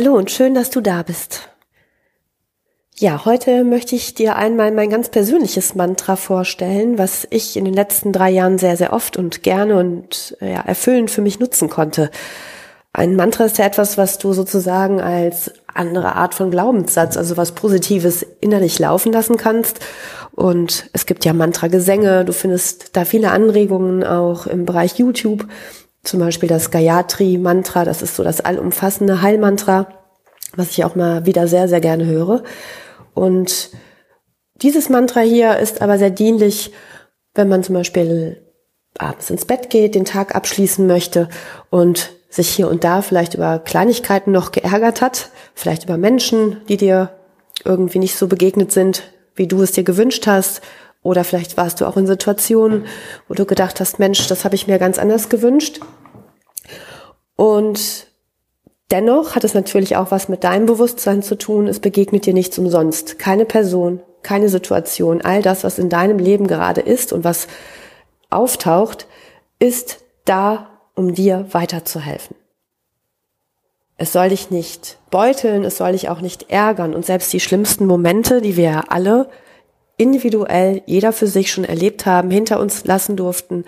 Hallo und schön, dass du da bist. Ja, heute möchte ich dir einmal mein ganz persönliches Mantra vorstellen, was ich in den letzten drei Jahren sehr, sehr oft und gerne und ja, erfüllend für mich nutzen konnte. Ein Mantra ist ja etwas, was du sozusagen als andere Art von Glaubenssatz, also was Positives innerlich laufen lassen kannst. Und es gibt ja Mantra-Gesänge, du findest da viele Anregungen auch im Bereich YouTube. Zum Beispiel das Gayatri-Mantra, das ist so das allumfassende Heilmantra, was ich auch mal wieder sehr, sehr gerne höre. Und dieses Mantra hier ist aber sehr dienlich, wenn man zum Beispiel abends ins Bett geht, den Tag abschließen möchte und sich hier und da vielleicht über Kleinigkeiten noch geärgert hat, vielleicht über Menschen, die dir irgendwie nicht so begegnet sind, wie du es dir gewünscht hast, oder vielleicht warst du auch in Situationen, wo du gedacht hast, Mensch, das habe ich mir ganz anders gewünscht. Und dennoch hat es natürlich auch was mit deinem Bewusstsein zu tun. Es begegnet dir nichts umsonst. Keine Person, keine Situation, all das, was in deinem Leben gerade ist und was auftaucht, ist da, um dir weiterzuhelfen. Es soll dich nicht beuteln, es soll dich auch nicht ärgern und selbst die schlimmsten Momente, die wir alle individuell, jeder für sich schon erlebt haben, hinter uns lassen durften.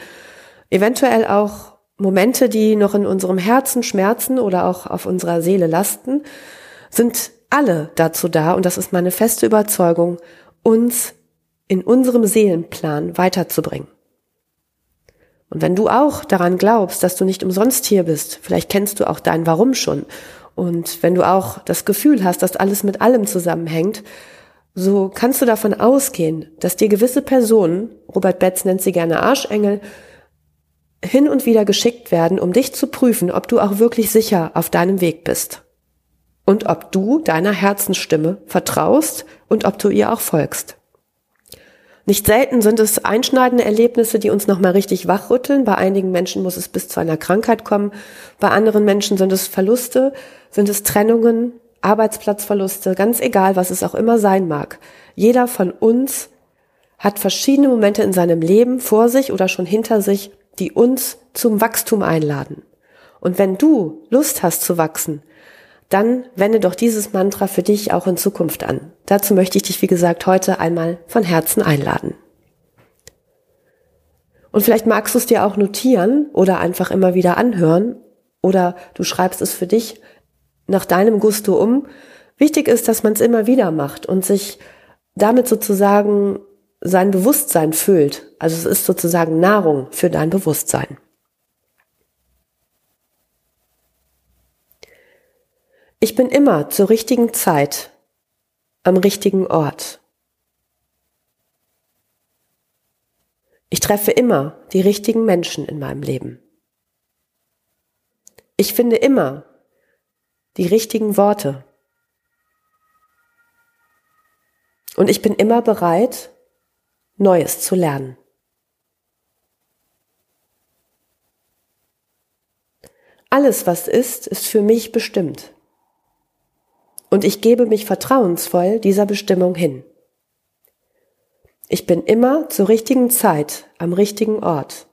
Eventuell auch Momente, die noch in unserem Herzen schmerzen oder auch auf unserer Seele lasten, sind alle dazu da, und das ist meine feste Überzeugung, uns in unserem Seelenplan weiterzubringen. Und wenn du auch daran glaubst, dass du nicht umsonst hier bist, vielleicht kennst du auch dein Warum schon, und wenn du auch das Gefühl hast, dass alles mit allem zusammenhängt, so kannst du davon ausgehen, dass dir gewisse Personen, Robert Betz nennt sie gerne Arschengel, hin und wieder geschickt werden, um dich zu prüfen, ob du auch wirklich sicher auf deinem Weg bist. Und ob du deiner Herzensstimme vertraust und ob du ihr auch folgst. Nicht selten sind es einschneidende Erlebnisse, die uns nochmal richtig wachrütteln. Bei einigen Menschen muss es bis zu einer Krankheit kommen. Bei anderen Menschen sind es Verluste, sind es Trennungen, Arbeitsplatzverluste, ganz egal, was es auch immer sein mag. Jeder von uns hat verschiedene Momente in seinem Leben vor sich oder schon hinter sich, die uns zum Wachstum einladen. Und wenn du Lust hast zu wachsen, dann wende doch dieses Mantra für dich auch in Zukunft an. Dazu möchte ich dich, wie gesagt, heute einmal von Herzen einladen. Und vielleicht magst du es dir auch notieren oder einfach immer wieder anhören oder du schreibst es für dich nach deinem Gusto um. Wichtig ist, dass man es immer wieder macht und sich damit sozusagen sein Bewusstsein füllt. Also es ist sozusagen Nahrung für dein Bewusstsein. Ich bin immer zur richtigen Zeit am richtigen Ort. Ich treffe immer die richtigen Menschen in meinem Leben. Ich finde immer die richtigen Worte. Und ich bin immer bereit, Neues zu lernen. Alles, was ist, ist für mich bestimmt. Und ich gebe mich vertrauensvoll dieser Bestimmung hin. Ich bin immer zur richtigen Zeit am richtigen Ort.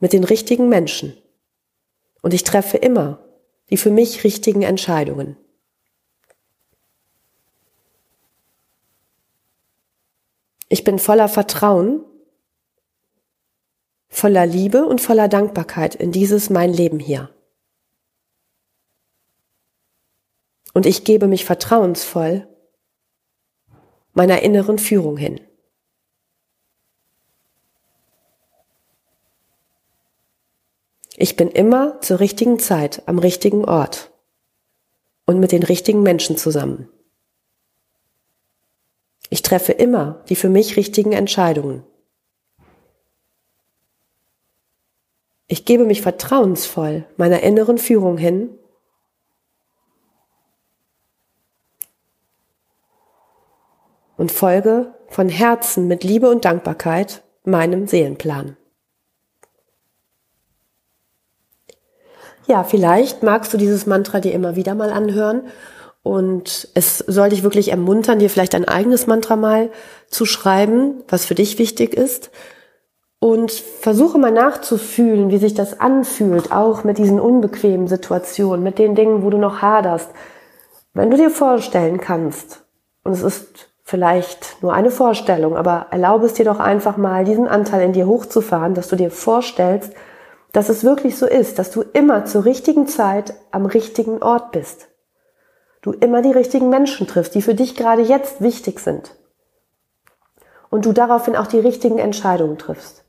Mit den richtigen Menschen. Und ich treffe immer die für mich richtigen Entscheidungen. Ich bin voller Vertrauen, voller Liebe und voller Dankbarkeit in dieses mein Leben hier. Und ich gebe mich vertrauensvoll meiner inneren Führung hin. Ich bin immer zur richtigen Zeit am richtigen Ort und mit den richtigen Menschen zusammen. Ich treffe immer die für mich richtigen Entscheidungen. Ich gebe mich vertrauensvoll meiner inneren Führung hin und folge von Herzen mit Liebe und Dankbarkeit meinem Seelenplan. Ja, vielleicht magst du dieses Mantra dir immer wieder mal anhören und es soll dich wirklich ermuntern, dir vielleicht ein eigenes Mantra mal zu schreiben, was für dich wichtig ist. Und versuche mal nachzufühlen, wie sich das anfühlt, auch mit diesen unbequemen Situationen, mit den Dingen, wo du noch haderst. Wenn du dir vorstellen kannst, und es ist vielleicht nur eine Vorstellung, aber erlaube es dir doch einfach mal, diesen Anteil in dir hochzufahren, dass du dir vorstellst, dass es wirklich so ist, dass du immer zur richtigen Zeit am richtigen Ort bist. Du immer die richtigen Menschen triffst, die für dich gerade jetzt wichtig sind. Und du daraufhin auch die richtigen Entscheidungen triffst.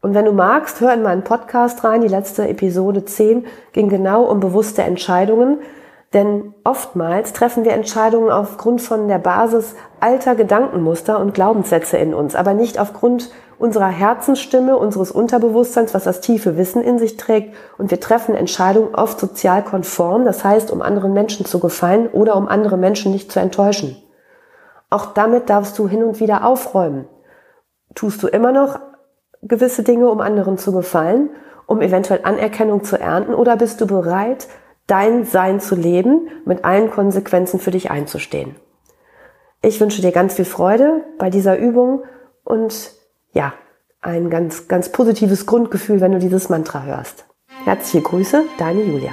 Und wenn du magst, hör in meinen Podcast rein. Die letzte Episode 10 ging genau um bewusste Entscheidungen. Denn oftmals treffen wir Entscheidungen aufgrund von der Basis alter Gedankenmuster und Glaubenssätze in uns, aber nicht aufgrund unserer Herzensstimme, unseres Unterbewusstseins, was das tiefe Wissen in sich trägt. Und wir treffen Entscheidungen oft sozial konform, das heißt, um anderen Menschen zu gefallen oder um andere Menschen nicht zu enttäuschen. Auch damit darfst du hin und wieder aufräumen. Tust du immer noch gewisse Dinge, um anderen zu gefallen, um eventuell Anerkennung zu ernten, oder bist du bereit, dein Sein zu leben, mit allen Konsequenzen für dich einzustehen. Ich wünsche dir ganz viel Freude bei dieser Übung und ja, ein ganz, ganz positives Grundgefühl, wenn du dieses Mantra hörst. Herzliche Grüße, deine Julia.